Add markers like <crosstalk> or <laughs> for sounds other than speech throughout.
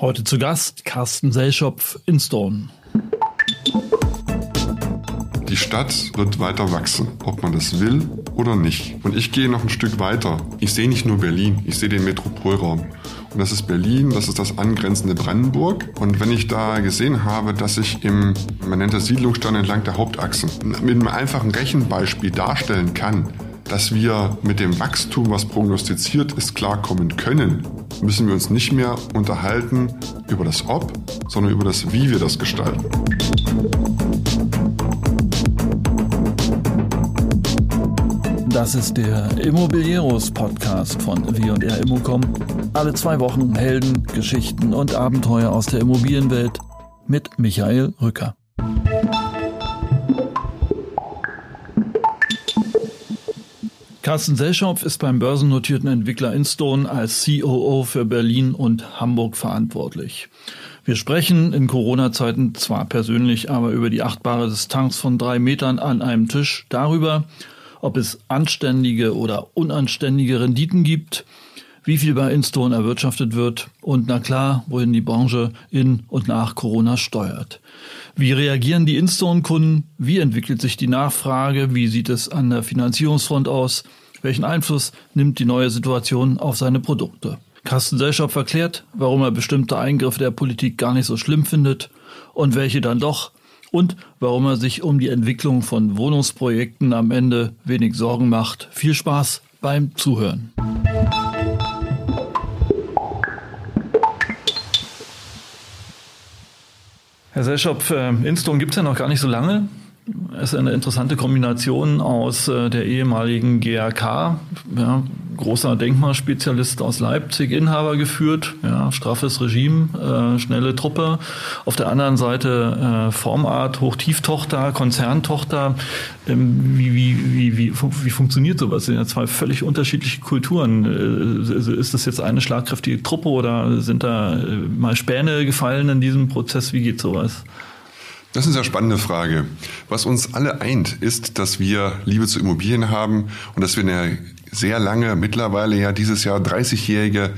Heute zu Gast Carsten Selschopf in Stone. Die Stadt wird weiter wachsen, ob man das will oder nicht. Und ich gehe noch ein Stück weiter. Ich sehe nicht nur Berlin, ich sehe den Metropolraum. Und das ist Berlin, das ist das angrenzende Brandenburg. Und wenn ich da gesehen habe, dass ich im, man nennt das Siedlungsstand entlang der Hauptachsen, mit einem einfachen Rechenbeispiel darstellen kann, dass wir mit dem Wachstum, was prognostiziert ist, klarkommen können, müssen wir uns nicht mehr unterhalten über das Ob, sondern über das Wie wir das gestalten. Das ist der Immobilieros Podcast von W&R Immocom. Alle zwei Wochen Helden, Geschichten und Abenteuer aus der Immobilienwelt mit Michael Rücker. Carsten Selschopf ist beim börsennotierten Entwickler Instone als COO für Berlin und Hamburg verantwortlich. Wir sprechen in Corona-Zeiten zwar persönlich, aber über die achtbare Distanz von drei Metern an einem Tisch, darüber, ob es anständige oder unanständige Renditen gibt, wie viel bei Instone erwirtschaftet wird und na klar, wohin die Branche in und nach Corona steuert. Wie reagieren die Instone-Kunden? Wie entwickelt sich die Nachfrage? Wie sieht es an der Finanzierungsfront aus? Welchen Einfluss nimmt die neue Situation auf seine Produkte? Carsten Selschopf erklärt, warum er bestimmte Eingriffe der Politik gar nicht so schlimm findet und welche dann doch und warum er sich um die Entwicklung von Wohnungsprojekten am Ende wenig Sorgen macht. Viel Spaß beim Zuhören. Herr Selschopf, äh, Instone gibt es ja noch gar nicht so lange. Es ist eine interessante Kombination aus äh, der ehemaligen GRK, ja, großer Denkmalspezialist aus Leipzig, Inhaber geführt, ja, straffes Regime, äh, schnelle Truppe. Auf der anderen Seite äh, Formart, Hochtieftochter, Konzerntochter. Ähm, wie, wie, wie, wie, wie funktioniert sowas? Das sind ja zwei völlig unterschiedliche Kulturen. Äh, ist das jetzt eine schlagkräftige Truppe oder sind da äh, mal Späne gefallen in diesem Prozess? Wie geht sowas? Das ist eine sehr spannende Frage. Was uns alle eint, ist, dass wir Liebe zu Immobilien haben und dass wir eine sehr lange, mittlerweile ja dieses Jahr 30-jährige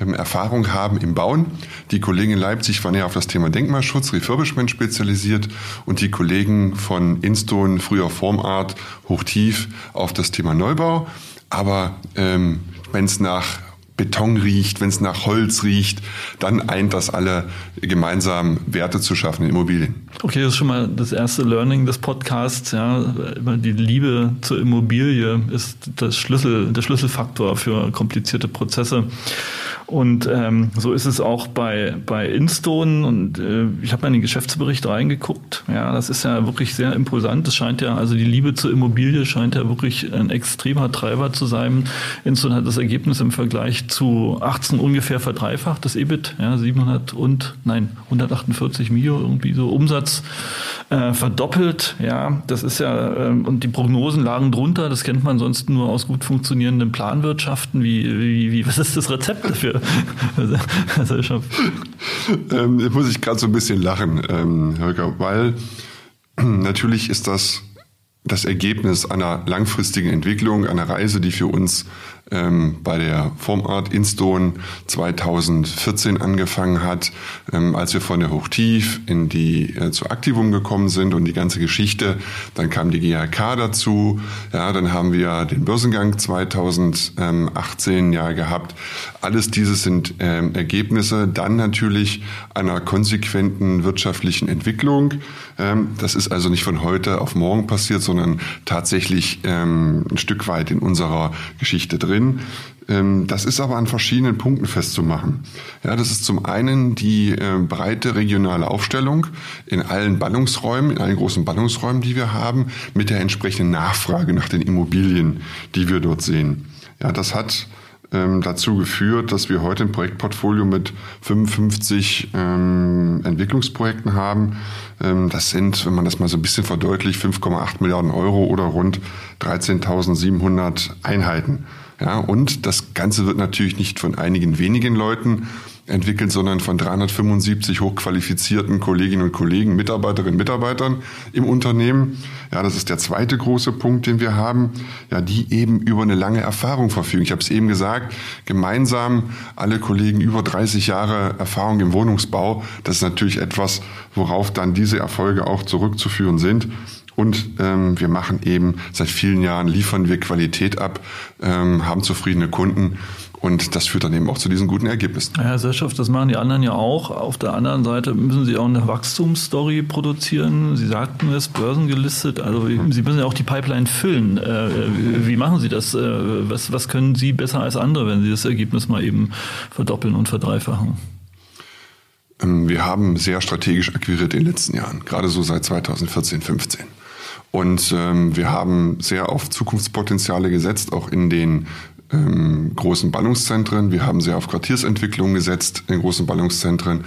ähm, Erfahrung haben im Bauen. Die Kollegen in Leipzig waren ja auf das Thema Denkmalschutz, Refurbishment spezialisiert und die Kollegen von Instone, früher Formart, hochtief auf das Thema Neubau. Aber ähm, wenn es nach Beton riecht, wenn es nach Holz riecht, dann eint das alle gemeinsam Werte zu schaffen in Immobilien. Okay, das ist schon mal das erste Learning des Podcasts. Ja, die Liebe zur Immobilie ist das Schlüssel, der Schlüsselfaktor für komplizierte Prozesse. Und ähm, so ist es auch bei, bei Instone. Und äh, ich habe mal in den Geschäftsbericht reingeguckt. Ja, das ist ja wirklich sehr impulsant. Das scheint ja, also die Liebe zur Immobilie scheint ja wirklich ein extremer Treiber zu sein. Instone hat das Ergebnis im Vergleich zu 18 ungefähr verdreifacht, das EBIT. Ja, 700 und, nein, 148 Mio irgendwie so Umsatz äh, verdoppelt. Ja, das ist ja, äh, und die Prognosen lagen drunter. Das kennt man sonst nur aus gut funktionierenden Planwirtschaften. Wie, wie, wie was ist das Rezept dafür? <laughs> also ähm, muss ich gerade so ein bisschen lachen, ähm, Holger, weil <clears throat> natürlich ist das das Ergebnis einer langfristigen Entwicklung, einer Reise, die für uns ähm, bei der Formart Instone 2014 angefangen hat, ähm, als wir von der Hochtief in die äh, zu Aktivum gekommen sind und die ganze Geschichte. Dann kam die GHK dazu. Ja, dann haben wir den Börsengang 2018 ja gehabt. Alles dieses sind ähm, Ergebnisse dann natürlich einer konsequenten wirtschaftlichen Entwicklung. Ähm, das ist also nicht von heute auf morgen passiert, sondern tatsächlich ähm, ein Stück weit in unserer Geschichte drin drin. Ähm, das ist aber an verschiedenen Punkten festzumachen. Ja, das ist zum einen die äh, breite regionale Aufstellung in allen Ballungsräumen, in allen großen Ballungsräumen, die wir haben, mit der entsprechenden Nachfrage nach den Immobilien, die wir dort sehen. Ja, das hat ähm, dazu geführt, dass wir heute ein Projektportfolio mit 55 ähm, Entwicklungsprojekten haben. Ähm, das sind, wenn man das mal so ein bisschen verdeutlicht, 5,8 Milliarden Euro oder rund 13.700 Einheiten. Ja, und das Ganze wird natürlich nicht von einigen wenigen Leuten entwickelt, sondern von 375 hochqualifizierten Kolleginnen und Kollegen, Mitarbeiterinnen und Mitarbeitern im Unternehmen. Ja, das ist der zweite große Punkt, den wir haben, ja, die eben über eine lange Erfahrung verfügen. Ich habe es eben gesagt, gemeinsam alle Kollegen über 30 Jahre Erfahrung im Wohnungsbau. Das ist natürlich etwas, worauf dann diese Erfolge auch zurückzuführen sind. Und ähm, wir machen eben seit vielen Jahren, liefern wir Qualität ab, ähm, haben zufriedene Kunden und das führt dann eben auch zu diesen guten Ergebnissen. Ja, Herr Seschow, das machen die anderen ja auch. Auf der anderen Seite müssen Sie auch eine Wachstumsstory produzieren. Sie sagten es, börsengelistet. Also mhm. Sie müssen ja auch die Pipeline füllen. Äh, wie machen Sie das? Äh, was, was können Sie besser als andere, wenn Sie das Ergebnis mal eben verdoppeln und verdreifachen? Ähm, wir haben sehr strategisch akquiriert in den letzten Jahren, gerade so seit 2014, 15. Und ähm, wir haben sehr auf Zukunftspotenziale gesetzt, auch in den ähm, großen Ballungszentren. Wir haben sehr auf Quartiersentwicklung gesetzt in großen Ballungszentren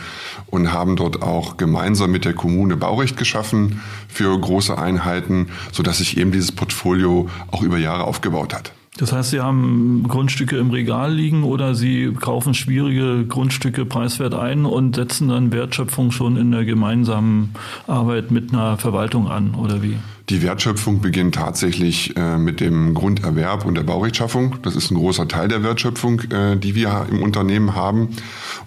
und haben dort auch gemeinsam mit der Kommune Baurecht geschaffen für große Einheiten, sodass sich eben dieses Portfolio auch über Jahre aufgebaut hat. Das heißt, Sie haben Grundstücke im Regal liegen oder Sie kaufen schwierige Grundstücke preiswert ein und setzen dann Wertschöpfung schon in der gemeinsamen Arbeit mit einer Verwaltung an, oder wie? Die Wertschöpfung beginnt tatsächlich äh, mit dem Grunderwerb und der Baurechtschaffung. Das ist ein großer Teil der Wertschöpfung, äh, die wir im Unternehmen haben.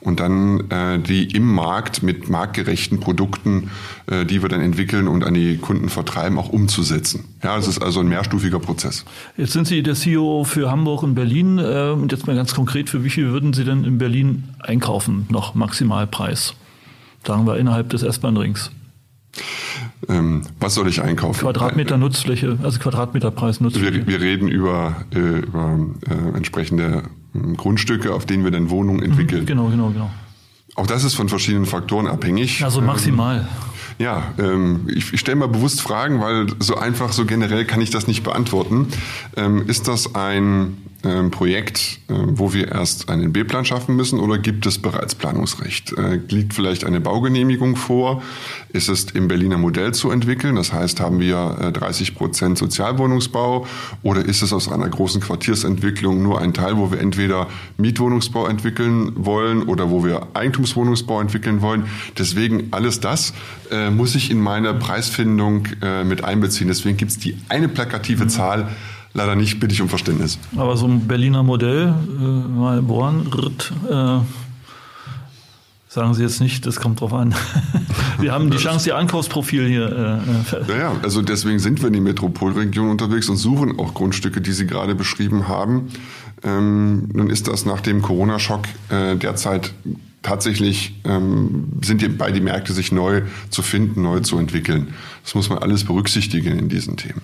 Und dann äh, die im Markt mit marktgerechten Produkten, äh, die wir dann entwickeln und an die Kunden vertreiben, auch umzusetzen. Ja, es ist also ein mehrstufiger Prozess. Jetzt sind Sie der CEO für Hamburg und Berlin. Äh, und jetzt mal ganz konkret, für wie viel würden Sie denn in Berlin einkaufen, noch Maximalpreis? Sagen wir innerhalb des S-Bahn-Rings. Ähm, was soll ich einkaufen? Quadratmeter Nutzfläche, also Quadratmeterpreis Nutzfläche. Wir, wir reden über, äh, über äh, entsprechende äh, Grundstücke, auf denen wir dann Wohnungen mhm, entwickeln. genau, genau, genau. Auch das ist von verschiedenen Faktoren abhängig. Also maximal. Ähm, ja, ähm, ich, ich stelle mal bewusst Fragen, weil so einfach, so generell kann ich das nicht beantworten. Ähm, ist das ein ähm, Projekt, äh, wo wir erst einen B-Plan schaffen müssen oder gibt es bereits Planungsrecht? Äh, liegt vielleicht eine Baugenehmigung vor? Ist es im Berliner Modell zu entwickeln? Das heißt, haben wir äh, 30 Prozent Sozialwohnungsbau oder ist es aus einer großen Quartiersentwicklung nur ein Teil, wo wir entweder Mietwohnungsbau entwickeln wollen oder wo wir Eigentumswohnungsbau entwickeln wollen? Deswegen alles das äh, muss ich in meine Preisfindung äh, mit einbeziehen. Deswegen gibt es die eine plakative Zahl, leider nicht, bitte ich um Verständnis. Aber so ein Berliner Modell, äh, mal bohren, äh, sagen Sie jetzt nicht, das kommt drauf an. <laughs> wir haben die Chance, Ihr Ankaufsprofil hier. Äh, äh naja, also deswegen sind wir in die Metropolregion unterwegs und suchen auch Grundstücke, die Sie gerade beschrieben haben. Ähm, nun ist das nach dem Corona-Schock äh, derzeit tatsächlich ähm, sind die, bei die Märkte sich neu zu finden, neu zu entwickeln. Das muss man alles berücksichtigen in diesen Themen.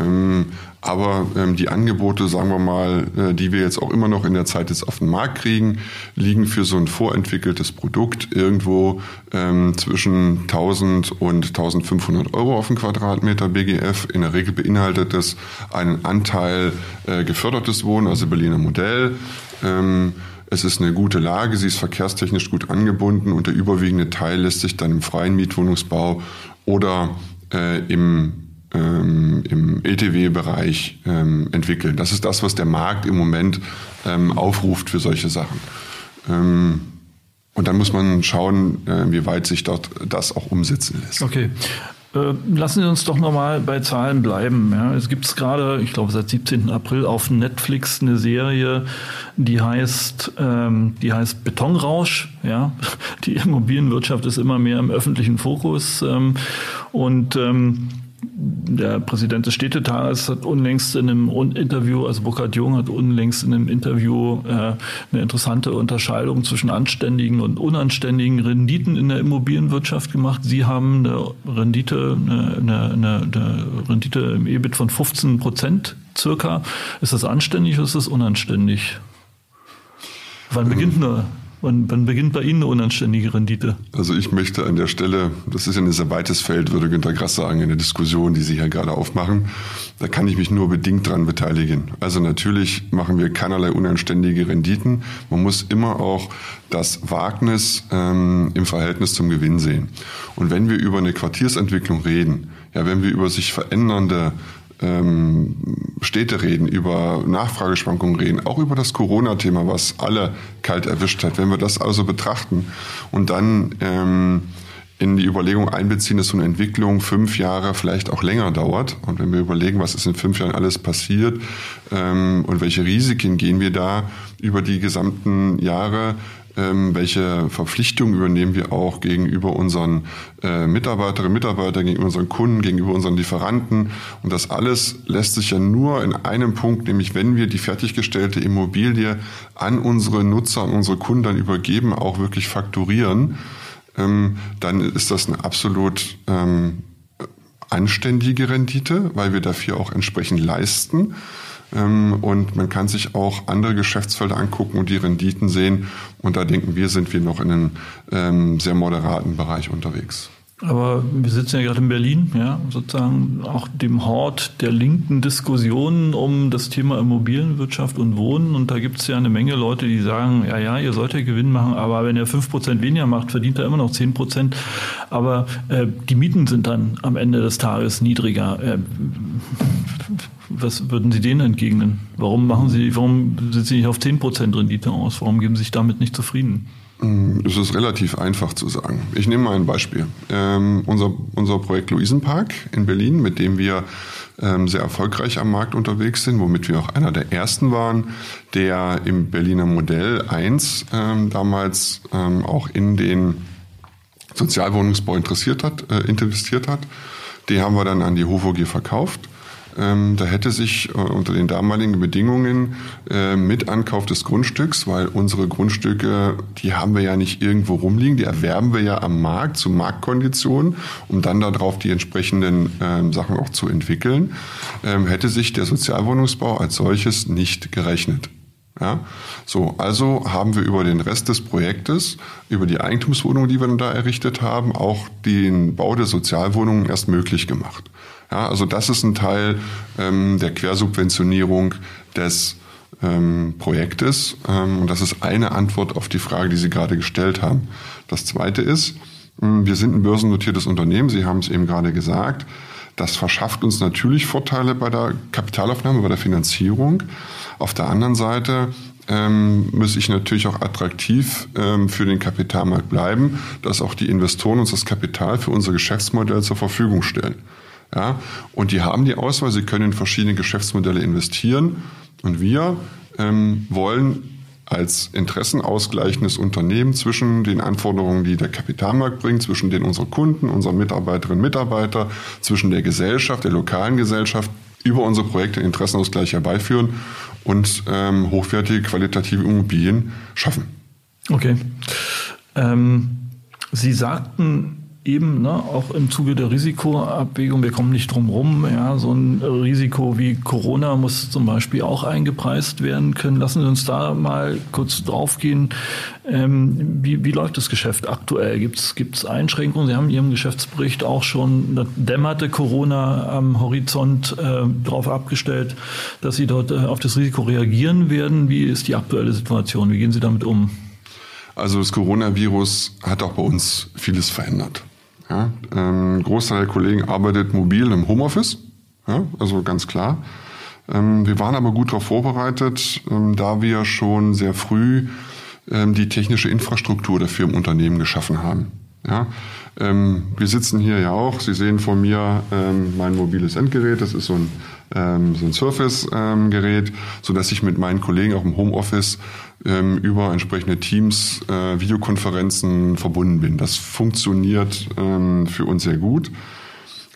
Ähm, aber ähm, die Angebote, sagen wir mal, äh, die wir jetzt auch immer noch in der Zeit jetzt auf den Markt kriegen, liegen für so ein vorentwickeltes Produkt irgendwo ähm, zwischen 1000 und 1500 Euro auf den Quadratmeter BGF. In der Regel beinhaltet es einen Anteil äh, gefördertes Wohnen, also Berliner Modell. Ähm, es ist eine gute Lage, sie ist verkehrstechnisch gut angebunden und der überwiegende Teil lässt sich dann im freien Mietwohnungsbau oder äh, im ähm, im ETW-Bereich ähm, entwickeln. Das ist das, was der Markt im Moment ähm, aufruft für solche Sachen. Ähm, und dann muss man schauen, äh, wie weit sich dort das auch umsetzen lässt. Okay. Äh, lassen Sie uns doch nochmal bei Zahlen bleiben. Ja, es gibt gerade, ich glaube seit 17. April auf Netflix eine Serie, die heißt, ähm, die heißt Betonrausch. Ja, die Immobilienwirtschaft ist immer mehr im öffentlichen Fokus ähm, und ähm, der Präsident des Städtetages hat unlängst in einem Interview, also Burkhard Jung hat unlängst in einem Interview äh, eine interessante Unterscheidung zwischen anständigen und unanständigen Renditen in der Immobilienwirtschaft gemacht. Sie haben eine Rendite, eine, eine, eine Rendite im EBIT von 15 Prozent circa. Ist das anständig oder ist das unanständig? Wann beginnt eine Wann, wann beginnt bei Ihnen eine unanständige Rendite? Also ich möchte an der Stelle, das ist ja ein sehr weites Feld, würde Günter Grass sagen, in der Diskussion, die Sie hier gerade aufmachen. Da kann ich mich nur bedingt dran beteiligen. Also natürlich machen wir keinerlei unanständige Renditen. Man muss immer auch das Wagnis ähm, im Verhältnis zum Gewinn sehen. Und wenn wir über eine Quartiersentwicklung reden, ja, wenn wir über sich verändernde ähm, Städte reden, über Nachfrageschwankungen reden, auch über das Corona-Thema, was alle kalt erwischt hat. Wenn wir das also betrachten und dann ähm, in die Überlegung einbeziehen, dass so eine Entwicklung fünf Jahre, vielleicht auch länger dauert. Und wenn wir überlegen, was ist in fünf Jahren alles passiert ähm, und welche Risiken gehen wir da über die gesamten Jahre, ähm, welche Verpflichtungen übernehmen wir auch gegenüber unseren äh, Mitarbeiterinnen und Mitarbeitern, gegenüber unseren Kunden, gegenüber unseren Lieferanten. Und das alles lässt sich ja nur in einem Punkt, nämlich wenn wir die fertiggestellte Immobilie an unsere Nutzer, an unsere Kunden dann übergeben, auch wirklich fakturieren ähm, dann ist das eine absolut ähm, anständige Rendite, weil wir dafür auch entsprechend leisten. Ähm, und man kann sich auch andere Geschäftsfelder angucken und die Renditen sehen. Und da denken wir, sind wir noch in einem ähm, sehr moderaten Bereich unterwegs. Aber wir sitzen ja gerade in Berlin, ja, sozusagen auch dem Hort der linken Diskussionen um das Thema Immobilienwirtschaft und Wohnen. Und da gibt es ja eine Menge Leute, die sagen, ja, ja, ihr sollt ja Gewinn machen, aber wenn ihr fünf Prozent weniger macht, verdient er immer noch zehn Prozent. Aber äh, die Mieten sind dann am Ende des Tages niedriger. Äh, was würden Sie denen entgegnen? Warum machen Sie, warum sind Sie nicht auf zehn Prozent Rendite aus? Warum geben Sie sich damit nicht zufrieden? Mm, es ist relativ einfach zu sagen. Ich nehme mal ein Beispiel. Ähm, unser, unser Projekt Luisenpark in Berlin, mit dem wir ähm, sehr erfolgreich am Markt unterwegs sind, womit wir auch einer der ersten waren, der im Berliner Modell 1 ähm, damals ähm, auch in den Sozialwohnungsbau interessiert hat, äh, investiert hat. Die haben wir dann an die HOVOG verkauft ähm, da hätte sich äh, unter den damaligen Bedingungen äh, mit Ankauf des Grundstücks, weil unsere Grundstücke, die haben wir ja nicht irgendwo rumliegen, die erwerben wir ja am Markt zu Marktkonditionen, um dann darauf die entsprechenden ähm, Sachen auch zu entwickeln, ähm, hätte sich der Sozialwohnungsbau als solches nicht gerechnet. Ja, so, also haben wir über den Rest des Projektes, über die Eigentumswohnungen, die wir da errichtet haben, auch den Bau der Sozialwohnungen erst möglich gemacht. Ja, also das ist ein Teil ähm, der Quersubventionierung des ähm, Projektes. Ähm, und das ist eine Antwort auf die Frage, die Sie gerade gestellt haben. Das zweite ist, ähm, wir sind ein börsennotiertes Unternehmen. Sie haben es eben gerade gesagt. Das verschafft uns natürlich Vorteile bei der Kapitalaufnahme, bei der Finanzierung. Auf der anderen Seite ähm, muss ich natürlich auch attraktiv ähm, für den Kapitalmarkt bleiben, dass auch die Investoren uns das Kapital für unser Geschäftsmodell zur Verfügung stellen. Ja? Und die haben die Auswahl, sie können in verschiedene Geschäftsmodelle investieren. Und wir ähm, wollen als interessenausgleichendes Unternehmen zwischen den Anforderungen, die der Kapitalmarkt bringt, zwischen den unserer Kunden, unseren Mitarbeiterinnen und Mitarbeiter, zwischen der Gesellschaft, der lokalen Gesellschaft, über unsere Projekte Interessenausgleich herbeiführen und ähm, hochwertige, qualitative Immobilien schaffen. Okay. Ähm, Sie sagten eben, ne, auch im Zuge der Risikoabwägung, wir kommen nicht drum rum, ja, so ein Risiko wie Corona muss zum Beispiel auch eingepreist werden können. Lassen Sie uns da mal kurz draufgehen. Ähm, wie, wie läuft das Geschäft aktuell? Gibt es Einschränkungen? Sie haben in Ihrem Geschäftsbericht auch schon dämmerte Corona am Horizont äh, darauf abgestellt, dass Sie dort äh, auf das Risiko reagieren werden. Wie ist die aktuelle Situation? Wie gehen Sie damit um? Also das Coronavirus hat auch bei uns vieles verändert. Ja, ähm, Großteil der Kollegen arbeitet mobil im Homeoffice, ja, also ganz klar. Ähm, wir waren aber gut darauf vorbereitet, ähm, da wir schon sehr früh ähm, die technische Infrastruktur dafür im Unternehmen geschaffen haben. Ja, wir sitzen hier ja auch. Sie sehen vor mir mein mobiles Endgerät. Das ist so ein, ähm, so ein Surface-Gerät, so dass ich mit meinen Kollegen auch im Homeoffice ähm, über entsprechende Teams, äh, Videokonferenzen verbunden bin. Das funktioniert ähm, für uns sehr gut.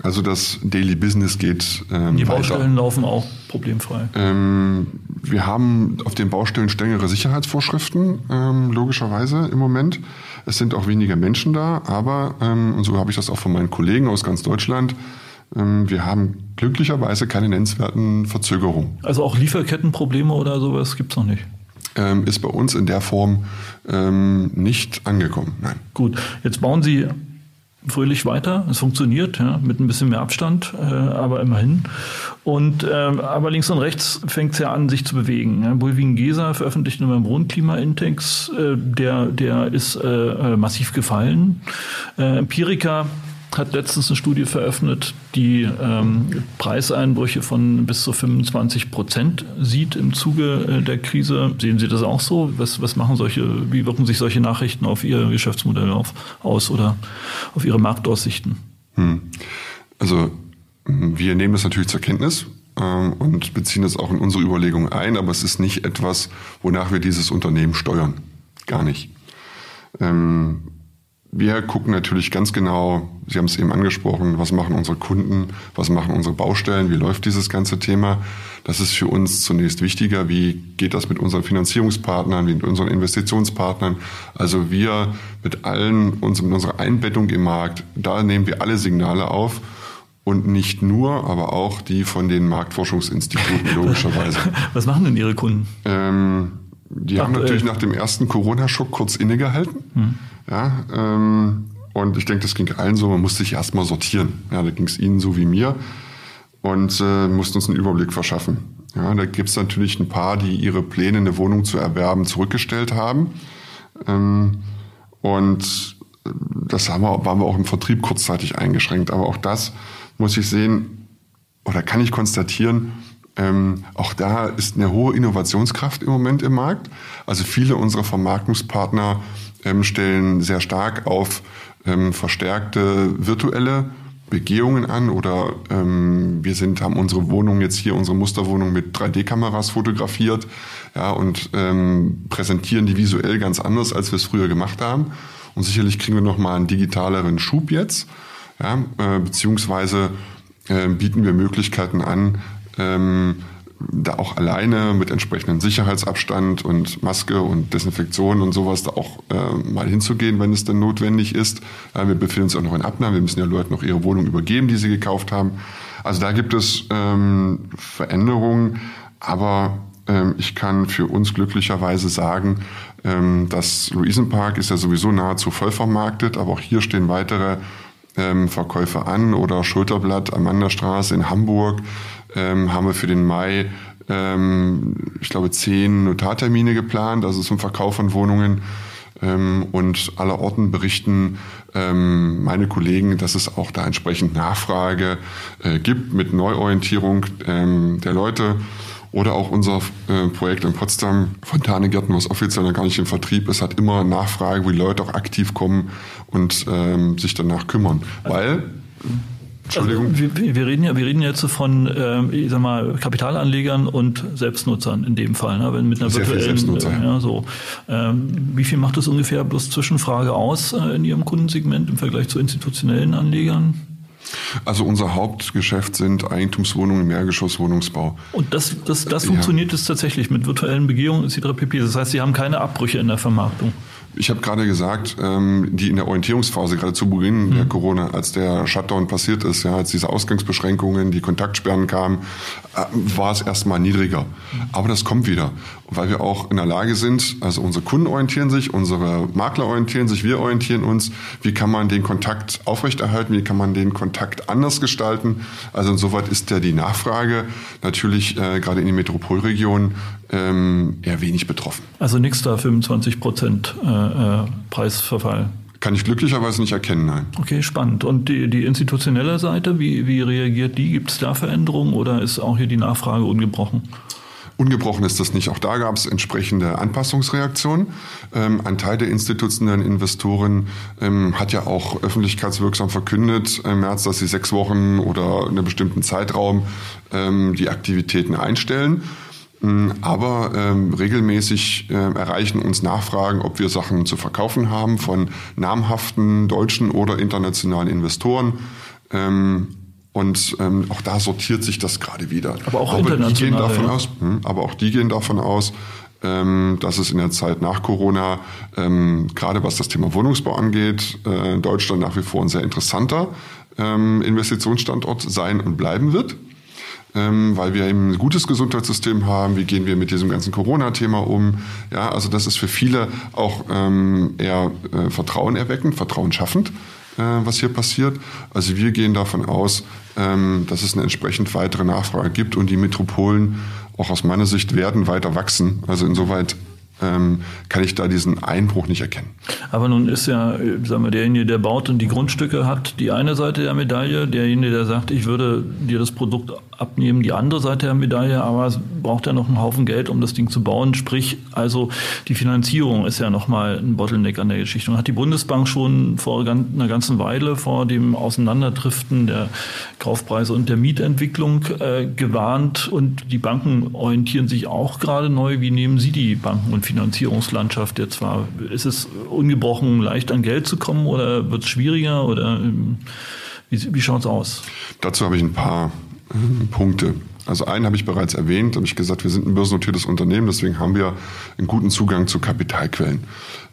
Also das Daily Business geht ähm, Die Baustellen weiter. laufen auch problemfrei. Ähm, wir haben auf den Baustellen strengere Sicherheitsvorschriften, ähm, logischerweise im Moment. Es sind auch weniger Menschen da, aber, ähm, und so habe ich das auch von meinen Kollegen aus ganz Deutschland, ähm, wir haben glücklicherweise keine nennenswerten Verzögerungen. Also auch Lieferkettenprobleme oder sowas gibt es noch nicht? Ähm, ist bei uns in der Form ähm, nicht angekommen. Nein. Gut, jetzt bauen Sie fröhlich weiter. Es funktioniert, ja, mit ein bisschen mehr Abstand, äh, aber immerhin. Und äh, aber links und rechts fängt es ja an, sich zu bewegen. Ja. Bulwin Gesa veröffentlicht einen Wohnklimaindex, äh, der der ist äh, äh, massiv gefallen. Äh, Empirica hat letztens eine Studie veröffentlicht, die ähm, Preiseinbrüche von bis zu 25 Prozent sieht im Zuge äh, der Krise. Sehen Sie das auch so? Was, was machen solche, wie wirken sich solche Nachrichten auf Ihr Geschäftsmodell auf, aus oder auf Ihre Marktaussichten? Hm. Also wir nehmen das natürlich zur Kenntnis ähm, und beziehen es auch in unsere Überlegungen ein, aber es ist nicht etwas, wonach wir dieses Unternehmen steuern. Gar nicht. Ähm, wir gucken natürlich ganz genau, Sie haben es eben angesprochen, was machen unsere Kunden, was machen unsere Baustellen, wie läuft dieses ganze Thema. Das ist für uns zunächst wichtiger, wie geht das mit unseren Finanzierungspartnern, mit unseren Investitionspartnern. Also wir mit allen, uns, mit unserer Einbettung im Markt, da nehmen wir alle Signale auf und nicht nur, aber auch die von den Marktforschungsinstituten <laughs> logischerweise. Was machen denn Ihre Kunden? Ähm, die Ach, haben natürlich äh, nach dem ersten Corona-Schock kurz innegehalten. Hm. Ja, ähm, und ich denke, das ging allen so. Man musste sich erstmal sortieren. Ja, da ging es ihnen so wie mir und äh, mussten uns einen Überblick verschaffen. Ja, da gibt es natürlich ein paar, die ihre Pläne, eine Wohnung zu erwerben, zurückgestellt haben. Ähm, und das haben wir, waren wir auch im Vertrieb kurzzeitig eingeschränkt. Aber auch das muss ich sehen oder kann ich konstatieren, ähm, auch da ist eine hohe Innovationskraft im Moment im Markt. Also viele unserer Vermarktungspartner ähm, stellen sehr stark auf ähm, verstärkte virtuelle Begehungen an oder ähm, wir sind, haben unsere Wohnung jetzt hier, unsere Musterwohnung mit 3D-Kameras fotografiert ja, und ähm, präsentieren die visuell ganz anders, als wir es früher gemacht haben. Und sicherlich kriegen wir nochmal einen digitaleren Schub jetzt, ja, äh, beziehungsweise äh, bieten wir Möglichkeiten an, ähm, da auch alleine mit entsprechendem Sicherheitsabstand und Maske und Desinfektion und sowas da auch äh, mal hinzugehen, wenn es denn notwendig ist. Äh, wir befinden uns auch noch in Abnahme. Wir müssen ja Leuten noch ihre Wohnung übergeben, die sie gekauft haben. Also da gibt es ähm, Veränderungen, aber ähm, ich kann für uns glücklicherweise sagen, ähm, das Luisenpark ist ja sowieso nahezu voll vermarktet, aber auch hier stehen weitere ähm, Verkäufe an oder Schulterblatt Amandastraße in Hamburg ähm, haben wir für den Mai, ähm, ich glaube, zehn Notartermine geplant, also zum Verkauf von Wohnungen. Ähm, und aller Orten berichten ähm, meine Kollegen, dass es auch da entsprechend Nachfrage äh, gibt mit Neuorientierung ähm, der Leute. Oder auch unser äh, Projekt in Potsdam, Fontanegärten, was offiziell noch gar nicht im Vertrieb ist, hat immer Nachfrage, wo die Leute auch aktiv kommen und ähm, sich danach kümmern. Weil Entschuldigung. Also, wir, wir, reden ja, wir reden jetzt von, äh, ich sag mal, Kapitalanlegern und Selbstnutzern in dem Fall. Ne? Wenn mit einer Sehr virtuellen, äh, ja, so. Ähm, wie viel macht das ungefähr bloß Zwischenfrage aus äh, in Ihrem Kundensegment im Vergleich zu institutionellen Anlegern? Also unser Hauptgeschäft sind Eigentumswohnungen, Mehrgeschosswohnungsbau. Und das, das, das funktioniert ja. es tatsächlich mit virtuellen Begehungen etc. pp. Das heißt, Sie haben keine Abbrüche in der Vermarktung. Ich habe gerade gesagt, ähm, die in der Orientierungsphase, gerade zu Beginn mhm. der Corona, als der Shutdown passiert ist, ja, als diese Ausgangsbeschränkungen, die Kontaktsperren kamen, äh, war es erstmal niedriger. Mhm. Aber das kommt wieder, weil wir auch in der Lage sind, also unsere Kunden orientieren sich, unsere Makler orientieren sich, wir orientieren uns, wie kann man den Kontakt aufrechterhalten, wie kann man den Kontakt anders gestalten. Also insoweit ist ja die Nachfrage natürlich äh, gerade in den Metropolregionen ähm, eher wenig betroffen. Also nichts da 25 Prozent äh, äh, Preisverfall. Kann ich glücklicherweise nicht erkennen, nein. Okay, spannend. Und die, die institutionelle Seite, wie, wie reagiert die? Gibt es da Veränderungen oder ist auch hier die Nachfrage ungebrochen? Ungebrochen ist das nicht. Auch da gab es entsprechende Anpassungsreaktionen. Ähm, ein Teil der institutionellen Investoren ähm, hat ja auch öffentlichkeitswirksam verkündet im März, dass sie sechs Wochen oder in einem bestimmten Zeitraum ähm, die Aktivitäten einstellen. Mm, aber ähm, regelmäßig äh, erreichen uns Nachfragen, ob wir Sachen zu verkaufen haben von namhaften deutschen oder internationalen Investoren. Ähm, und ähm, auch da sortiert sich das gerade wieder. Aber auch aber international. Die gehen davon ja. aus, hm, aber auch die gehen davon aus, ähm, dass es in der Zeit nach Corona, ähm, gerade was das Thema Wohnungsbau angeht, äh, Deutschland nach wie vor ein sehr interessanter ähm, Investitionsstandort sein und bleiben wird ähm, weil wir eben ein gutes Gesundheitssystem haben. Wie gehen wir mit diesem ganzen Corona-Thema um? Ja, also das ist für viele auch ähm, eher äh, Vertrauen erweckend, Vertrauen schaffend, was hier passiert. Also wir gehen davon aus, ähm, dass es eine entsprechend weitere Nachfrage gibt und die Metropolen auch aus meiner Sicht werden weiter wachsen. Also insoweit ähm, kann ich da diesen Einbruch nicht erkennen. Aber nun ist ja, sagen wir, derjenige, der baut und die Grundstücke hat, die eine Seite der Medaille, derjenige, der sagt, ich würde dir das Produkt abnehmen, die andere Seite der Medaille, aber es braucht ja noch einen Haufen Geld, um das Ding zu bauen. Sprich, also die Finanzierung ist ja nochmal ein Bottleneck an der Geschichte. Und hat die Bundesbank schon vor einer ganzen Weile vor dem Auseinanderdriften der Kaufpreise und der Mietentwicklung äh, gewarnt und die Banken orientieren sich auch gerade neu. Wie nehmen Sie die Banken- und Finanzierungslandschaft jetzt wahr? Ist es ungebrochen leicht an Geld zu kommen oder wird es schwieriger oder ähm, wie, wie schaut es aus? Dazu habe ich ein paar Punkte. Also einen habe ich bereits erwähnt, habe ich gesagt, wir sind ein börsennotiertes Unternehmen, deswegen haben wir einen guten Zugang zu Kapitalquellen.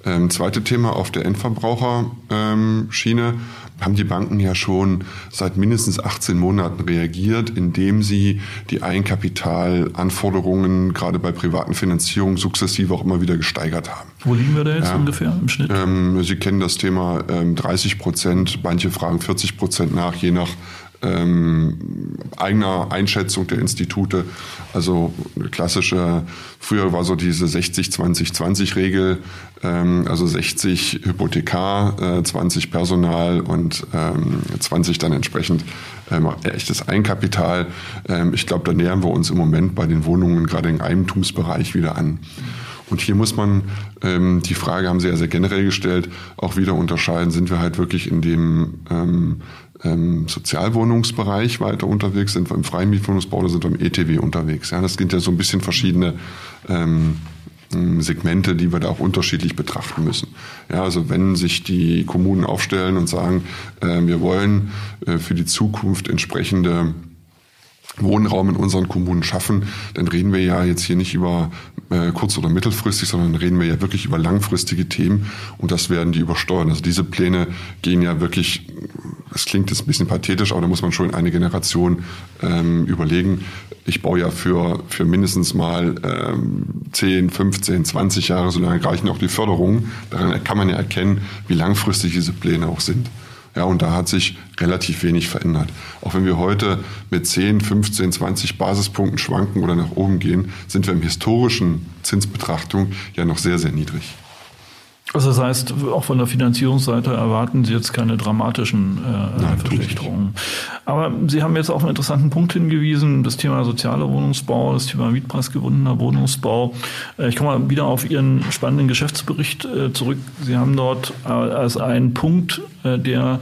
Ähm, zweite Thema auf der Endverbraucherschiene haben die Banken ja schon seit mindestens 18 Monaten reagiert, indem sie die Eigenkapitalanforderungen gerade bei privaten Finanzierungen sukzessive auch immer wieder gesteigert haben. Wo liegen wir da jetzt ja, ungefähr im Schnitt? Ähm, sie kennen das Thema ähm, 30 Prozent, manche fragen 40 Prozent nach, je nach ähm, eigener Einschätzung der Institute. Also klassische, früher war so diese 60-20-20-Regel, ähm, also 60 Hypothekar, äh, 20 Personal und ähm, 20 dann entsprechend ähm, echtes Eigenkapital. Ähm, ich glaube, da nähern wir uns im Moment bei den Wohnungen gerade im Eigentumsbereich wieder an. Und hier muss man ähm, die Frage, haben Sie ja sehr generell gestellt, auch wieder unterscheiden, sind wir halt wirklich in dem ähm, ähm, Sozialwohnungsbereich weiter unterwegs, sind wir im freien Mietwohnungsbau oder sind wir im ETW unterwegs. Ja, das sind ja so ein bisschen verschiedene ähm, Segmente, die wir da auch unterschiedlich betrachten müssen. Ja, also wenn sich die Kommunen aufstellen und sagen, äh, wir wollen äh, für die Zukunft entsprechende Wohnraum in unseren Kommunen schaffen, dann reden wir ja jetzt hier nicht über äh, kurz- oder mittelfristig, sondern reden wir ja wirklich über langfristige Themen und das werden die übersteuern. Also diese Pläne gehen ja wirklich, das klingt jetzt ein bisschen pathetisch, aber da muss man schon eine Generation ähm, überlegen. Ich baue ja für, für mindestens mal ähm, 10, 15, 20 Jahre, so lange reichen auch die Förderungen. Daran kann man ja erkennen, wie langfristig diese Pläne auch sind. Ja, und da hat sich relativ wenig verändert. Auch wenn wir heute mit 10, 15, 20 Basispunkten schwanken oder nach oben gehen, sind wir im historischen Zinsbetrachtung ja noch sehr, sehr niedrig. Also das heißt, auch von der Finanzierungsseite erwarten Sie jetzt keine dramatischen äh, Nein, Verschlechterungen. Aber Sie haben jetzt auf einen interessanten Punkt hingewiesen, das Thema sozialer Wohnungsbau, das Thema mietpreisgebundener Wohnungsbau. Äh, ich komme mal wieder auf Ihren spannenden Geschäftsbericht äh, zurück. Sie haben dort äh, als einen Punkt, äh, der,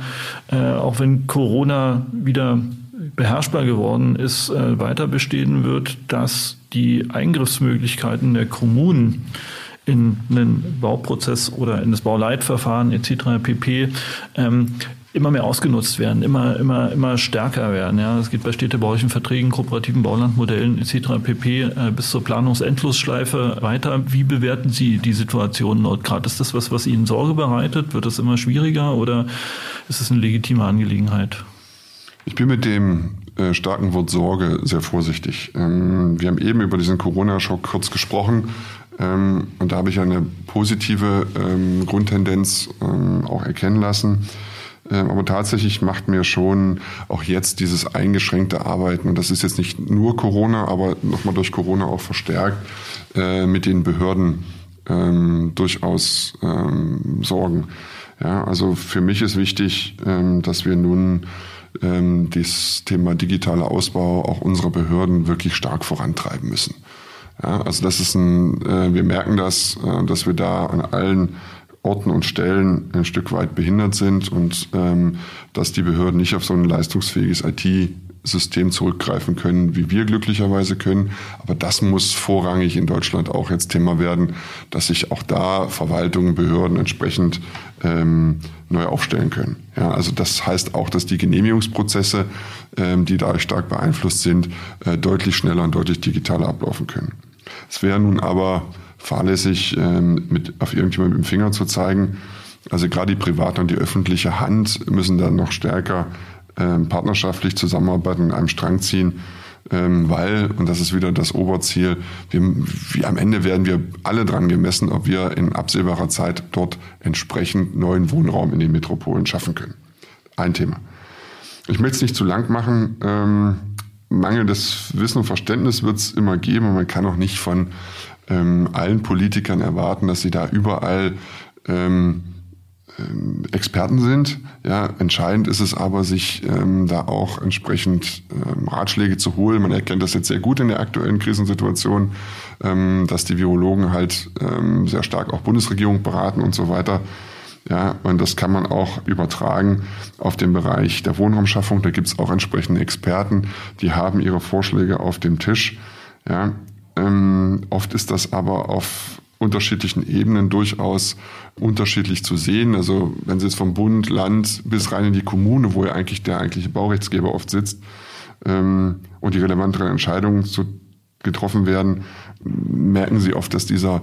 äh, auch wenn Corona wieder beherrschbar geworden ist, weiter bestehen wird, dass die Eingriffsmöglichkeiten der Kommunen in einen Bauprozess oder in das Bauleitverfahren etc. pp. Ähm, immer mehr ausgenutzt werden, immer, immer, immer stärker werden. Ja, es geht bei städtebaulichen Verträgen, kooperativen Baulandmodellen etc. pp. Äh, bis zur Planungsendlosschleife weiter. Wie bewerten Sie die Situation dort gerade? Ist das was, was Ihnen Sorge bereitet? Wird es immer schwieriger oder ist es eine legitime Angelegenheit? Ich bin mit dem äh, starken Wort Sorge sehr vorsichtig. Ähm, wir haben eben über diesen Corona-Schock kurz gesprochen. Ähm, und da habe ich eine positive ähm, Grundtendenz ähm, auch erkennen lassen. Ähm, aber tatsächlich macht mir schon auch jetzt dieses eingeschränkte Arbeiten, und das ist jetzt nicht nur Corona, aber nochmal durch Corona auch verstärkt, äh, mit den Behörden ähm, durchaus ähm, Sorgen. Ja, also für mich ist wichtig, dass wir nun das Thema digitaler Ausbau auch unserer Behörden wirklich stark vorantreiben müssen. Ja, also das ist ein, äh, wir merken das, äh, dass wir da an allen Orten und Stellen ein Stück weit behindert sind und ähm, dass die Behörden nicht auf so ein leistungsfähiges IT-System zurückgreifen können, wie wir glücklicherweise können. Aber das muss vorrangig in Deutschland auch jetzt Thema werden, dass sich auch da Verwaltungen, Behörden entsprechend ähm, neu aufstellen können. Ja, also das heißt auch, dass die Genehmigungsprozesse, ähm, die da stark beeinflusst sind, äh, deutlich schneller und deutlich digitaler ablaufen können. Es wäre nun aber fahrlässig, ähm, mit, auf irgendjemand mit dem Finger zu zeigen. Also gerade die private und die öffentliche Hand müssen dann noch stärker partnerschaftlich zusammenarbeiten, und einem Strang ziehen, ähm, weil, und das ist wieder das Oberziel, wir, wir, am Ende werden wir alle dran gemessen, ob wir in absehbarer Zeit dort entsprechend neuen Wohnraum in den Metropolen schaffen können. Ein Thema. Ich möchte es nicht zu lang machen. Ähm, mangelndes Wissen und Verständnis wird es immer geben man kann auch nicht von ähm, allen Politikern erwarten, dass sie da überall ähm, ähm, Experten sind. Ja, entscheidend ist es aber, sich ähm, da auch entsprechend ähm, Ratschläge zu holen. Man erkennt das jetzt sehr gut in der aktuellen Krisensituation, ähm, dass die Virologen halt ähm, sehr stark auch Bundesregierung beraten und so weiter. Ja, und das kann man auch übertragen auf den Bereich der Wohnraumschaffung. Da gibt es auch entsprechende Experten, die haben ihre Vorschläge auf dem Tisch. Ja, ähm, oft ist das aber auf unterschiedlichen Ebenen durchaus unterschiedlich zu sehen. Also wenn Sie jetzt vom Bund, Land bis rein in die Kommune, wo ja eigentlich der eigentliche Baurechtsgeber oft sitzt ähm, und die relevanteren Entscheidungen zu, getroffen werden, merken Sie oft, dass dieser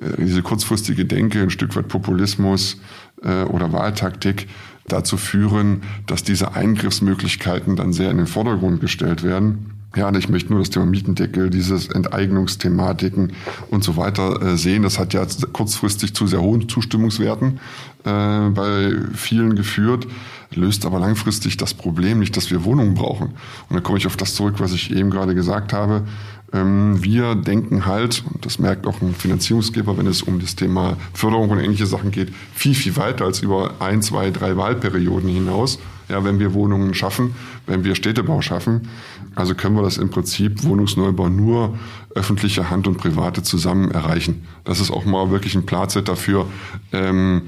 äh, diese kurzfristige Denke, ein Stück weit Populismus äh, oder Wahltaktik dazu führen, dass diese Eingriffsmöglichkeiten dann sehr in den Vordergrund gestellt werden ja, und ich möchte nur das Thema Mietendeckel, dieses Enteignungsthematiken und so weiter äh, sehen. Das hat ja kurzfristig zu sehr hohen Zustimmungswerten äh, bei vielen geführt, löst aber langfristig das Problem nicht, dass wir Wohnungen brauchen. Und da komme ich auf das zurück, was ich eben gerade gesagt habe. Ähm, wir denken halt, und das merkt auch ein Finanzierungsgeber, wenn es um das Thema Förderung und ähnliche Sachen geht, viel, viel weiter als über ein, zwei, drei Wahlperioden hinaus. Ja, wenn wir Wohnungen schaffen, wenn wir Städtebau schaffen, also können wir das im Prinzip Wohnungsneubau nur öffentliche Hand und private zusammen erreichen. Das ist auch mal wirklich ein Platz dafür, ähm,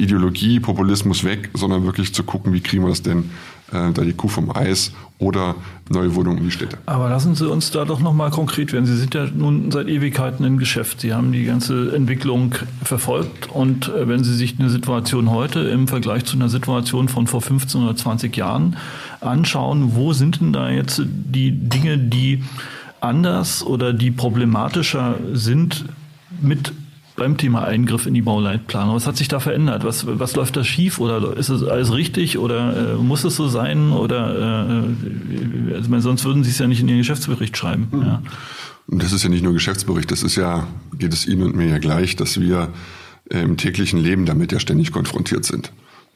Ideologie, Populismus weg, sondern wirklich zu gucken, wie kriegen wir das denn äh, da die Kuh vom Eis oder neue Wohnungen in die Städte. Aber lassen Sie uns da doch nochmal konkret werden. Sie sind ja nun seit Ewigkeiten im Geschäft. Sie haben die ganze Entwicklung verfolgt und äh, wenn Sie sich eine Situation heute im Vergleich zu einer Situation von vor 15 oder 20 Jahren anschauen, wo sind denn da jetzt die Dinge, die anders oder die problematischer sind mit beim Thema Eingriff in die Bauleitplanung. Was hat sich da verändert? Was, was läuft da schief oder ist es alles richtig oder äh, muss es so sein oder äh, also sonst würden Sie es ja nicht in Ihren Geschäftsbericht schreiben. Mhm. Ja. Und das ist ja nicht nur Geschäftsbericht, das ist ja, geht es Ihnen und mir ja gleich, dass wir im täglichen Leben damit ja ständig konfrontiert sind.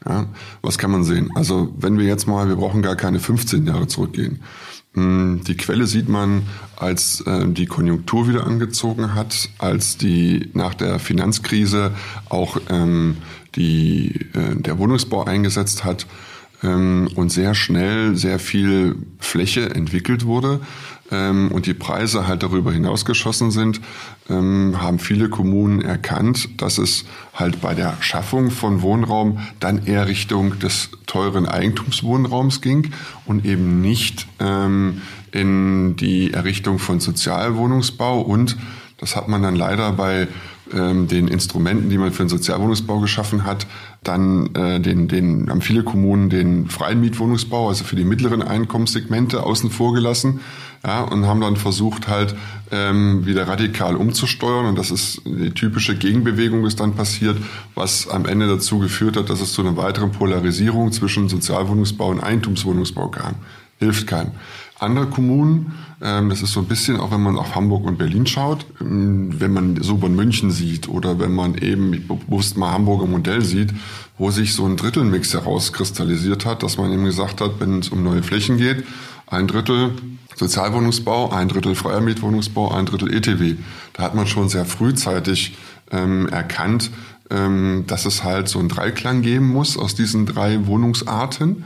Ja, was kann man sehen? Also wenn wir jetzt mal, wir brauchen gar keine 15 Jahre zurückgehen. Hm, die Quelle sieht man, als äh, die Konjunktur wieder angezogen hat, als die nach der Finanzkrise auch ähm, die, äh, der Wohnungsbau eingesetzt hat ähm, und sehr schnell sehr viel Fläche entwickelt wurde ähm, und die Preise halt darüber hinausgeschossen sind, ähm, haben viele Kommunen erkannt, dass es halt bei der Schaffung von Wohnraum dann eher Richtung des teuren Eigentumswohnraums ging und eben nicht ähm, in die Errichtung von Sozialwohnungsbau. Und das hat man dann leider bei den Instrumenten, die man für den Sozialwohnungsbau geschaffen hat, dann äh, den, den haben viele Kommunen den freien Mietwohnungsbau, also für die mittleren Einkommenssegmente außen vor gelassen, ja, und haben dann versucht halt ähm, wieder radikal umzusteuern und das ist die typische Gegenbewegung ist dann passiert, was am Ende dazu geführt hat, dass es zu einer weiteren Polarisierung zwischen Sozialwohnungsbau und Eigentumswohnungsbau kam. Hilft keinem. Andere Kommunen ähm, das ist so ein bisschen, auch wenn man auf Hamburg und Berlin schaut, ähm, wenn man so bei München sieht oder wenn man eben bewusst mal Hamburger Modell sieht, wo sich so ein Drittelmix herauskristallisiert hat, dass man eben gesagt hat, wenn es um neue Flächen geht, ein Drittel Sozialwohnungsbau, ein Drittel freier Mietwohnungsbau, ein Drittel ETW. Da hat man schon sehr frühzeitig ähm, erkannt, ähm, dass es halt so einen Dreiklang geben muss aus diesen drei Wohnungsarten.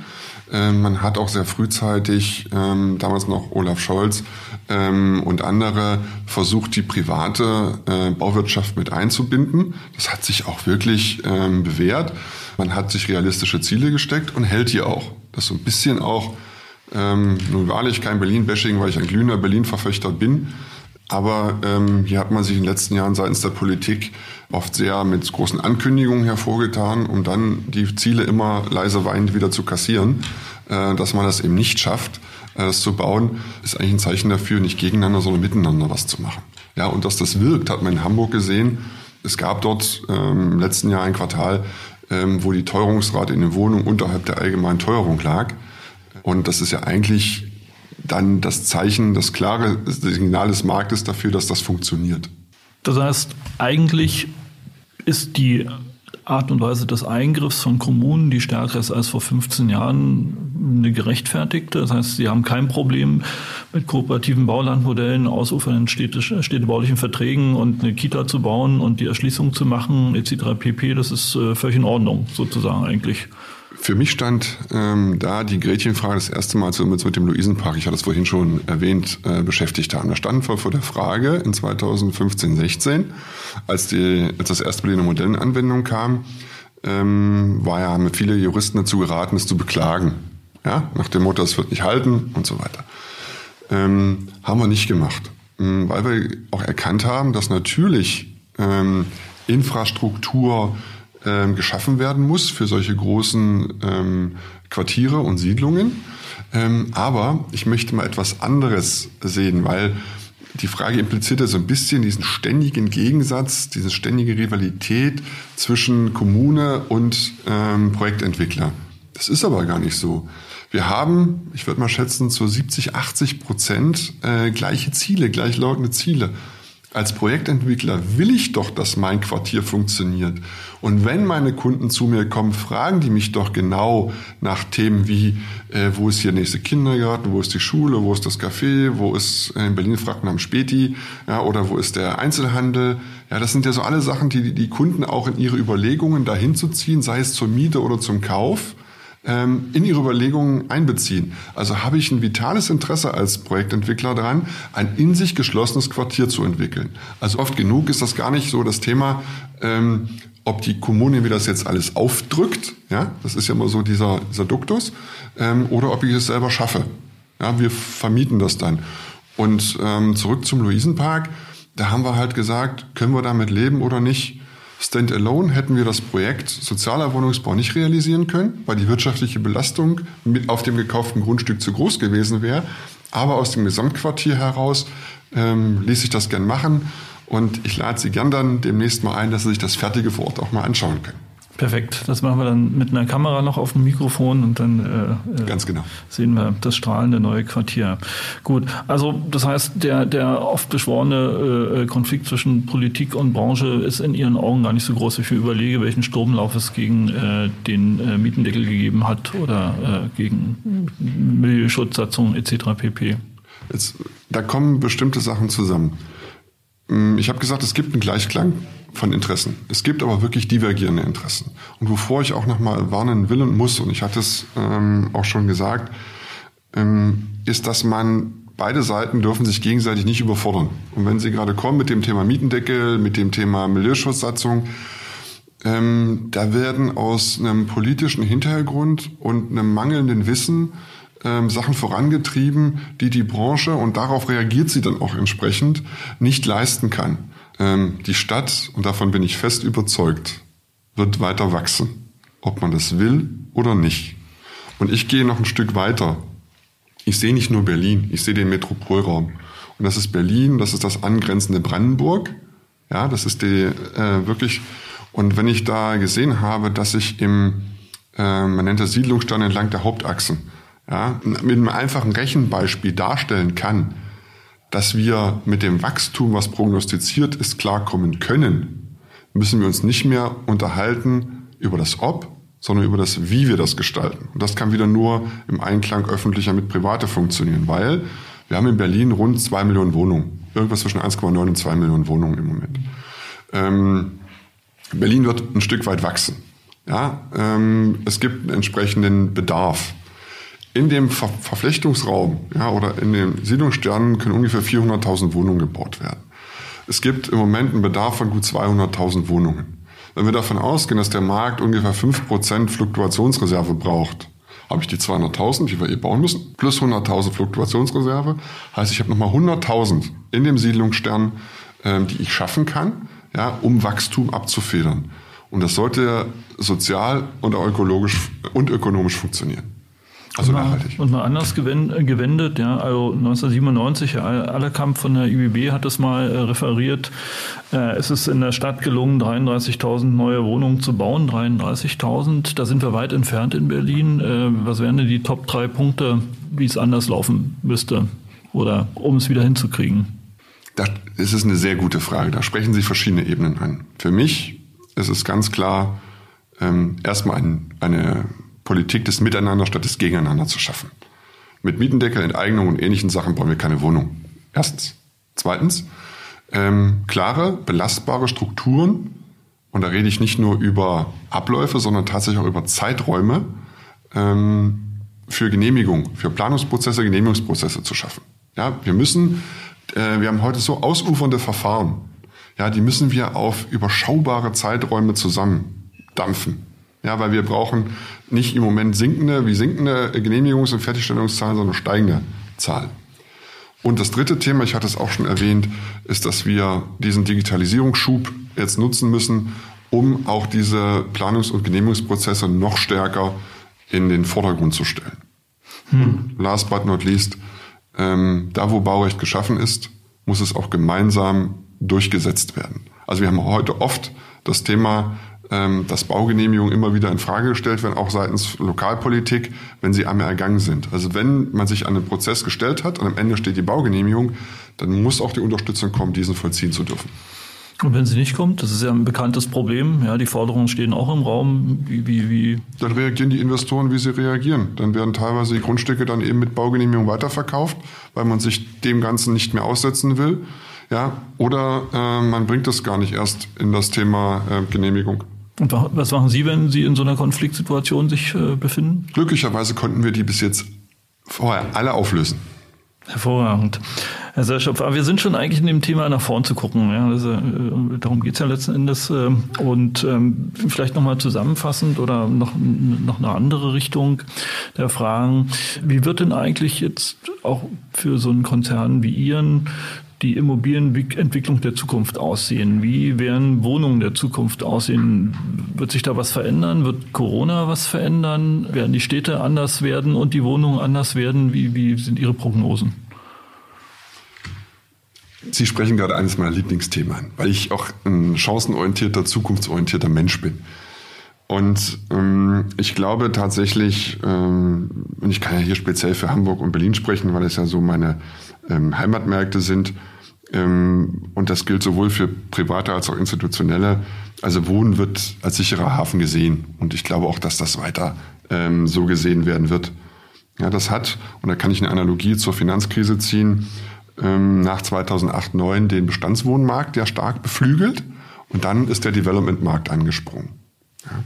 Ähm, man hat auch sehr frühzeitig, ähm, damals noch Olaf Scholz ähm, und andere, versucht, die private äh, Bauwirtschaft mit einzubinden. Das hat sich auch wirklich bewährt. Man hat sich realistische Ziele gesteckt und hält die auch. Das ist so ein bisschen auch, nun wahrlich kein Berlin-Bashing, weil ich ein glühender Berlin-Verfechter bin. Aber ähm, hier hat man sich in den letzten Jahren seitens der Politik oft sehr mit großen Ankündigungen hervorgetan, um dann die Ziele immer leise weinend wieder zu kassieren. Äh, dass man das eben nicht schafft, äh, das zu bauen, ist eigentlich ein Zeichen dafür, nicht gegeneinander, sondern miteinander was zu machen. Ja, und dass das wirkt, hat man in Hamburg gesehen. Es gab dort ähm, im letzten Jahr ein Quartal, ähm, wo die Teuerungsrate in den Wohnungen unterhalb der allgemeinen Teuerung lag. Und das ist ja eigentlich dann das Zeichen, das klare Signal des Marktes dafür, dass das funktioniert. Das heißt, eigentlich ist die Art und Weise des Eingriffs von Kommunen, die stärker ist als vor 15 Jahren, eine gerechtfertigte? Das heißt, Sie haben kein Problem mit kooperativen Baulandmodellen, ausufernden städtebaulichen Verträgen und eine Kita zu bauen und die Erschließung zu machen etc. pp. Das ist äh, völlig in Ordnung sozusagen eigentlich. Für mich stand ähm, da die Gretchenfrage das erste Mal zu, mit, mit dem Luisenpark, ich hatte es vorhin schon erwähnt, äh, beschäftigt haben. Da standen wir vor der Frage in 2015, 16, als, die, als das erste Berliner Modell in Anwendung kam, ähm, war ja mit viele Juristen dazu geraten, es zu beklagen. Ja, nach dem Motto, es wird nicht halten und so weiter. Ähm, haben wir nicht gemacht, ähm, weil wir auch erkannt haben, dass natürlich ähm, Infrastruktur ähm, geschaffen werden muss für solche großen ähm, Quartiere und Siedlungen. Ähm, aber ich möchte mal etwas anderes sehen, weil die Frage impliziert ja so ein bisschen diesen ständigen Gegensatz, diese ständige Rivalität zwischen Kommune und ähm, Projektentwickler. Das ist aber gar nicht so. Wir haben, ich würde mal schätzen, zu 70, 80 Prozent äh, gleiche Ziele, gleichlautende Ziele als Projektentwickler will ich doch, dass mein Quartier funktioniert. Und wenn meine Kunden zu mir kommen, fragen die mich doch genau nach Themen wie, äh, wo ist hier der nächste Kindergarten, wo ist die Schule, wo ist das Café, wo ist, äh, in Berlin fragt man am Späti, ja, oder wo ist der Einzelhandel. Ja, das sind ja so alle Sachen, die die Kunden auch in ihre Überlegungen dahin zu ziehen, sei es zur Miete oder zum Kauf ähm, in ihre Überlegungen einbeziehen. Also habe ich ein vitales Interesse als Projektentwickler daran, ein in sich geschlossenes Quartier zu entwickeln. Also oft genug ist das gar nicht so das Thema, ähm, ob die Kommune mir das jetzt alles aufdrückt, ja, das ist ja immer so dieser, dieser Duktus, ähm, oder ob ich es selber schaffe. Ja, wir vermieten das dann. Und ähm, zurück zum Luisenpark, da haben wir halt gesagt, können wir damit leben oder nicht? Standalone hätten wir das Projekt sozialer Wohnungsbau nicht realisieren können, weil die wirtschaftliche Belastung mit auf dem gekauften Grundstück zu groß gewesen wäre. Aber aus dem Gesamtquartier heraus ähm, ließ sich das gern machen. Und ich lade Sie gern dann demnächst mal ein, dass Sie sich das Fertige vor Ort auch mal anschauen können. Perfekt. Das machen wir dann mit einer Kamera noch auf dem Mikrofon und dann äh, Ganz genau. sehen wir das strahlende neue Quartier. Gut, also das heißt, der, der oft beschworene äh, Konflikt zwischen Politik und Branche ist in Ihren Augen gar nicht so groß. Ich überlege, welchen Sturmlauf es gegen äh, den äh, Mietendeckel gegeben hat oder äh, gegen Milieuschutzsatzungen etc. pp. Jetzt, da kommen bestimmte Sachen zusammen. Hm, ich habe gesagt, es gibt einen Gleichklang von Interessen. Es gibt aber wirklich divergierende Interessen. Und wovor ich auch nochmal warnen will und muss, und ich hatte es ähm, auch schon gesagt, ähm, ist, dass man beide Seiten dürfen sich gegenseitig nicht überfordern. Und wenn Sie gerade kommen mit dem Thema Mietendeckel, mit dem Thema Milieuschutzsatzung, ähm, da werden aus einem politischen Hintergrund und einem mangelnden Wissen ähm, Sachen vorangetrieben, die die Branche, und darauf reagiert sie dann auch entsprechend, nicht leisten kann. Ähm, die Stadt, und davon bin ich fest überzeugt, wird weiter wachsen, ob man das will oder nicht. Und ich gehe noch ein Stück weiter. Ich sehe nicht nur Berlin, ich sehe den Metropolraum. Und das ist Berlin, das ist das angrenzende Brandenburg. Ja, das ist die äh, wirklich. Und wenn ich da gesehen habe, dass ich im, äh, man nennt das Siedlungsstand entlang der Hauptachsen, ja, mit einem einfachen Rechenbeispiel darstellen kann, dass wir mit dem Wachstum, was prognostiziert ist, klarkommen können, müssen wir uns nicht mehr unterhalten über das Ob, sondern über das Wie wir das gestalten. Und das kann wieder nur im Einklang öffentlicher mit Private funktionieren, weil wir haben in Berlin rund zwei Millionen Wohnungen. Irgendwas zwischen 1,9 und 2 Millionen Wohnungen im Moment. Ähm, Berlin wird ein Stück weit wachsen. Ja, ähm, es gibt einen entsprechenden Bedarf in dem Ver Verflechtungsraum ja, oder in den Siedlungssternen können ungefähr 400.000 Wohnungen gebaut werden. Es gibt im Moment einen Bedarf von gut 200.000 Wohnungen. Wenn wir davon ausgehen, dass der Markt ungefähr 5% Fluktuationsreserve braucht, habe ich die 200.000, die wir eh bauen müssen, plus 100.000 Fluktuationsreserve. Heißt, ich habe nochmal 100.000 in dem Siedlungsstern, ähm, die ich schaffen kann, ja, um Wachstum abzufedern. Und das sollte sozial und ökologisch und ökonomisch funktionieren. Also nachhaltig. Und mal anders gewendet, ja, also 1997, Allerkamp von der IBB hat es mal äh, referiert, äh, es ist in der Stadt gelungen, 33.000 neue Wohnungen zu bauen, 33.000, da sind wir weit entfernt in Berlin. Äh, was wären denn die Top drei Punkte, wie es anders laufen müsste oder um es wieder hinzukriegen? Das ist eine sehr gute Frage. Da sprechen Sie verschiedene Ebenen an. Für mich ist es ganz klar, ähm, erstmal ein, eine Politik des Miteinander statt des Gegeneinander zu schaffen. Mit Mietendeckel, Enteignung und ähnlichen Sachen bauen wir keine Wohnung. Erstens. Zweitens, ähm, klare, belastbare Strukturen, und da rede ich nicht nur über Abläufe, sondern tatsächlich auch über Zeiträume ähm, für Genehmigung, für Planungsprozesse, Genehmigungsprozesse zu schaffen. Ja, wir müssen, äh, wir haben heute so ausufernde Verfahren. Ja, die müssen wir auf überschaubare Zeiträume zusammendampfen. Ja, weil wir brauchen nicht im Moment sinkende, wie sinkende Genehmigungs- und Fertigstellungszahlen, sondern steigende Zahlen. Und das dritte Thema, ich hatte es auch schon erwähnt, ist, dass wir diesen Digitalisierungsschub jetzt nutzen müssen, um auch diese Planungs- und Genehmigungsprozesse noch stärker in den Vordergrund zu stellen. Hm. last but not least, ähm, da wo Baurecht geschaffen ist, muss es auch gemeinsam durchgesetzt werden. Also wir haben heute oft das Thema, ähm, dass Baugenehmigungen immer wieder in Frage gestellt werden, auch seitens Lokalpolitik, wenn sie einmal ergangen sind. Also wenn man sich an den Prozess gestellt hat und am Ende steht die Baugenehmigung, dann muss auch die Unterstützung kommen, diesen vollziehen zu dürfen. Und wenn sie nicht kommt, das ist ja ein bekanntes Problem, ja, die Forderungen stehen auch im Raum, wie, wie, wie. Dann reagieren die Investoren, wie sie reagieren. Dann werden teilweise die Grundstücke dann eben mit Baugenehmigung weiterverkauft, weil man sich dem Ganzen nicht mehr aussetzen will. Ja, oder äh, man bringt es gar nicht erst in das Thema äh, Genehmigung. Und was machen Sie, wenn Sie in so einer Konfliktsituation sich äh, befinden? Glücklicherweise konnten wir die bis jetzt vorher alle auflösen. Hervorragend. Herr Seilschopf, aber wir sind schon eigentlich in dem Thema nach vorn zu gucken. Ja, also, äh, darum geht's ja letzten Endes. Äh, und ähm, vielleicht nochmal zusammenfassend oder noch, noch eine andere Richtung der Fragen. Wie wird denn eigentlich jetzt auch für so einen Konzern wie Ihren die Immobilienentwicklung der Zukunft aussehen? Wie werden Wohnungen der Zukunft aussehen? Wird sich da was verändern? Wird Corona was verändern? Werden die Städte anders werden und die Wohnungen anders werden? Wie, wie sind Ihre Prognosen? Sie sprechen gerade eines meiner Lieblingsthemen weil ich auch ein chancenorientierter, zukunftsorientierter Mensch bin. Und ähm, ich glaube tatsächlich, ähm, und ich kann ja hier speziell für Hamburg und Berlin sprechen, weil es ja so meine ähm, Heimatmärkte sind, ähm, und das gilt sowohl für private als auch institutionelle. Also Wohnen wird als sicherer Hafen gesehen. Und ich glaube auch, dass das weiter ähm, so gesehen werden wird. Ja, das hat, und da kann ich eine Analogie zur Finanzkrise ziehen, ähm, nach 2008, 2009 den Bestandswohnmarkt ja stark beflügelt. Und dann ist der Development-Markt angesprungen. Ja.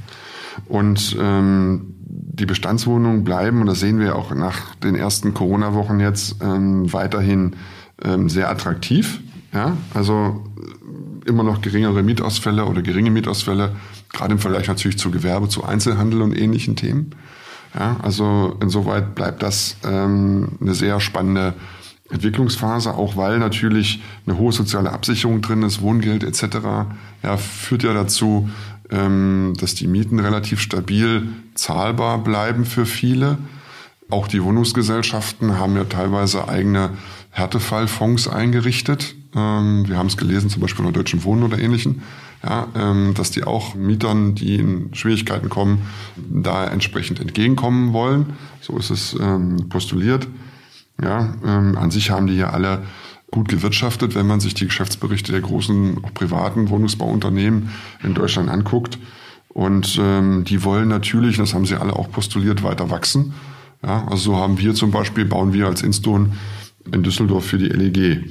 Und ähm, die Bestandswohnungen bleiben, und das sehen wir auch nach den ersten Corona-Wochen jetzt, ähm, weiterhin ähm, sehr attraktiv. Ja? Also äh, immer noch geringere Mietausfälle oder geringe Mietausfälle, gerade im Vergleich natürlich zu Gewerbe, zu Einzelhandel und ähnlichen Themen. Ja? Also insoweit bleibt das ähm, eine sehr spannende Entwicklungsphase, auch weil natürlich eine hohe soziale Absicherung drin ist, Wohngeld etc. Ja, führt ja dazu, dass die Mieten relativ stabil zahlbar bleiben für viele. Auch die Wohnungsgesellschaften haben ja teilweise eigene Härtefallfonds eingerichtet. Ähm, wir haben es gelesen, zum Beispiel bei Deutschen Wohnen oder ähnlichen, ja, ähm, dass die auch Mietern, die in Schwierigkeiten kommen, da entsprechend entgegenkommen wollen. So ist es ähm, postuliert. Ja, an sich haben die ja alle gut gewirtschaftet, wenn man sich die Geschäftsberichte der großen, auch privaten Wohnungsbauunternehmen in Deutschland anguckt. Und ähm, die wollen natürlich, das haben sie alle auch postuliert, weiter wachsen. Ja, also so haben wir zum Beispiel, bauen wir als Inston in Düsseldorf für die LEG.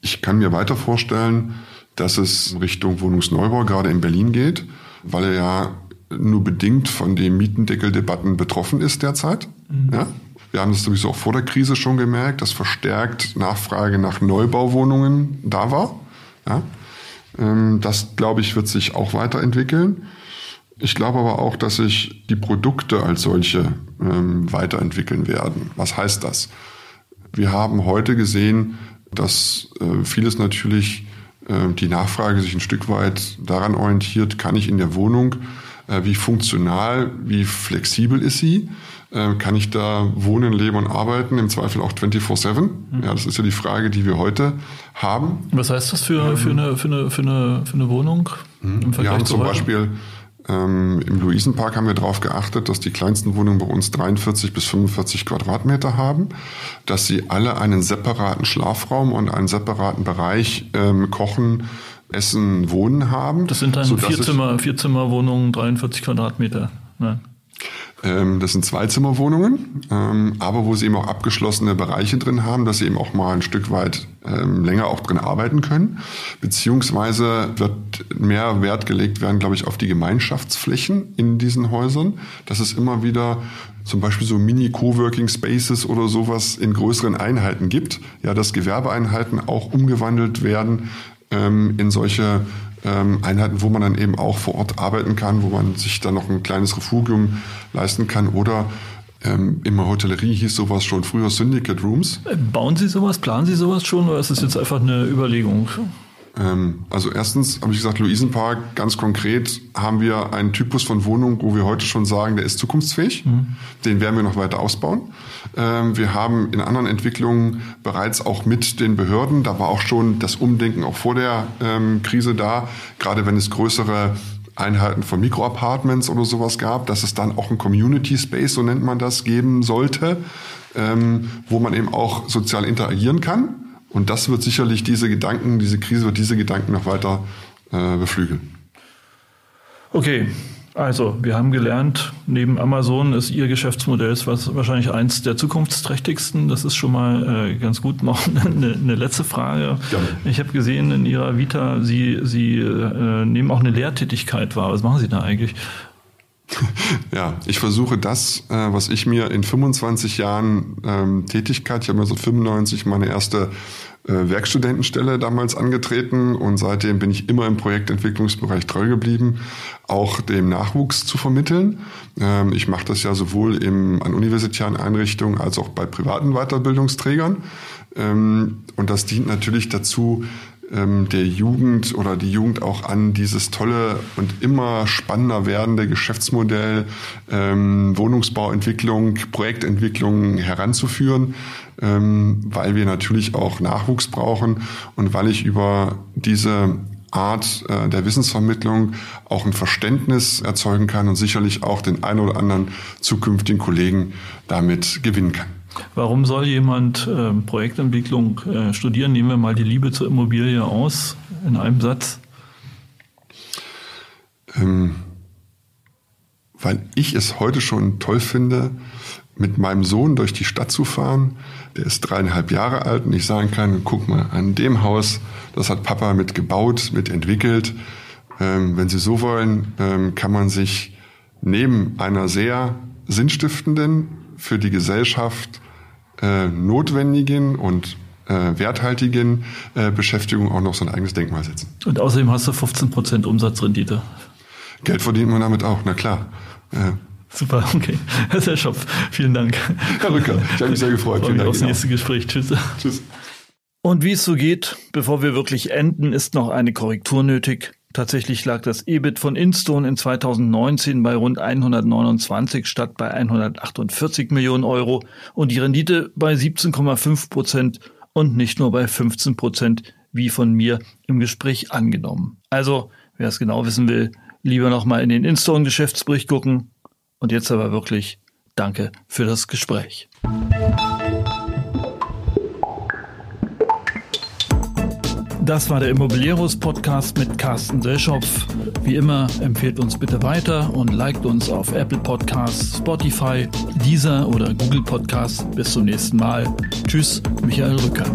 Ich kann mir weiter vorstellen, dass es Richtung Wohnungsneubau gerade in Berlin geht, weil er ja nur bedingt von den Mietendeckeldebatten betroffen ist derzeit. Mhm. Ja? Wir haben das sowieso auch vor der Krise schon gemerkt, dass verstärkt Nachfrage nach Neubauwohnungen da war. Ja? Ähm, das, glaube ich, wird sich auch weiterentwickeln. Ich glaube aber auch, dass sich die Produkte als solche ähm, weiterentwickeln werden. Was heißt das? Wir haben heute gesehen, dass äh, vieles natürlich äh, die Nachfrage sich ein Stück weit daran orientiert, kann ich in der Wohnung, äh, wie funktional, wie flexibel ist sie, äh, kann ich da wohnen, leben und arbeiten, im Zweifel auch 24-7? Mhm. Ja, das ist ja die Frage, die wir heute haben. Was heißt das für, für, eine, für, eine, für, eine, für eine Wohnung? Mhm. wir haben zum heute? Beispiel ähm, Im Luisenpark haben wir darauf geachtet, dass die kleinsten Wohnungen bei uns 43 bis 45 Quadratmeter haben, dass sie alle einen separaten Schlafraum und einen separaten Bereich ähm, Kochen, Essen, Wohnen haben. Das sind dann Vierzimmer, Vierzimmerwohnungen, 43 Quadratmeter. Ne? Ähm, das sind Zweizimmerwohnungen, ähm, aber wo sie eben auch abgeschlossene Bereiche drin haben, dass sie eben auch mal ein Stück weit ähm, länger auch drin arbeiten können. Beziehungsweise wird mehr Wert gelegt werden, glaube ich, auf die Gemeinschaftsflächen in diesen Häusern, dass es immer wieder zum Beispiel so Mini-Coworking Spaces oder sowas in größeren Einheiten gibt. Ja, dass Gewerbeeinheiten auch umgewandelt werden in solche Einheiten, wo man dann eben auch vor Ort arbeiten kann, wo man sich dann noch ein kleines Refugium leisten kann oder ähm, in der Hotellerie hieß sowas schon früher Syndicate Rooms. Bauen Sie sowas, planen Sie sowas schon oder ist das jetzt einfach eine Überlegung? Ähm, also erstens habe ich gesagt, Luisenpark, ganz konkret haben wir einen Typus von Wohnung, wo wir heute schon sagen, der ist zukunftsfähig. Mhm. Den werden wir noch weiter ausbauen. Ähm, wir haben in anderen Entwicklungen bereits auch mit den Behörden, da war auch schon das Umdenken auch vor der ähm, Krise da, gerade wenn es größere Einheiten von Mikroapartments oder sowas gab, dass es dann auch ein Community Space, so nennt man das, geben sollte, wo man eben auch sozial interagieren kann und das wird sicherlich diese Gedanken, diese Krise wird diese Gedanken noch weiter äh, beflügeln. Okay, also wir haben gelernt, neben Amazon ist Ihr Geschäftsmodell was wahrscheinlich eins der zukunftsträchtigsten. Das ist schon mal äh, ganz gut. <laughs> Noch eine, eine letzte Frage. Ja. Ich habe gesehen in Ihrer Vita, Sie, Sie äh, nehmen auch eine Lehrtätigkeit wahr. Was machen Sie da eigentlich? <laughs> Ja, ich versuche das, äh, was ich mir in 25 Jahren ähm, Tätigkeit, ich habe mir so 95 meine erste äh, Werkstudentenstelle damals angetreten und seitdem bin ich immer im Projektentwicklungsbereich treu geblieben, auch dem Nachwuchs zu vermitteln. Ähm, ich mache das ja sowohl im, an universitären Einrichtungen als auch bei privaten Weiterbildungsträgern. Ähm, und das dient natürlich dazu, ähm, der Jugend oder die Jugend auch an dieses tolle und immer spannender werdende Geschäftsmodell ähm, Wohnungsbauentwicklung, Projektentwicklung heranzuführen, ähm, weil wir natürlich auch Nachwuchs brauchen und weil ich über diese Art äh, der Wissensvermittlung auch ein Verständnis erzeugen kann und sicherlich auch den einen oder anderen zukünftigen Kollegen damit gewinnen kann. Warum soll jemand äh, Projektentwicklung äh, studieren? Nehmen wir mal die Liebe zur Immobilie aus in einem Satz. Ähm, weil ich es heute schon toll finde, mit meinem Sohn durch die Stadt zu fahren. Der ist dreieinhalb Jahre alt und ich sagen kann, guck mal, an dem Haus, das hat Papa mit gebaut, mit entwickelt. Ähm, wenn Sie so wollen, ähm, kann man sich neben einer sehr sinnstiftenden, für die Gesellschaft äh, notwendigen und äh, werthaltigen äh, Beschäftigung auch noch so ein eigenes Denkmal setzen. Und außerdem hast du 15% Umsatzrendite. Geld verdient man damit auch, na klar. Äh, Super, okay. Herr Schopf, vielen Dank. Herr Rücker, ich habe mich sehr gefreut. Vielen Dank. Aufs nächste Gespräch. Tschüss. Tschüss. Und wie es so geht, bevor wir wirklich enden, ist noch eine Korrektur nötig. Tatsächlich lag das EBIT von Instone in 2019 bei rund 129 statt bei 148 Millionen Euro und die Rendite bei 17,5 Prozent und nicht nur bei 15 Prozent, wie von mir im Gespräch angenommen. Also, wer es genau wissen will, lieber nochmal in den Instone-Geschäftsbericht gucken. Und jetzt aber wirklich danke für das Gespräch. Das war der Immobilieros Podcast mit Carsten Selschopf. Wie immer empfehlt uns bitte weiter und liked uns auf Apple Podcasts, Spotify, Deezer oder Google Podcasts. Bis zum nächsten Mal. Tschüss, Michael Rücker.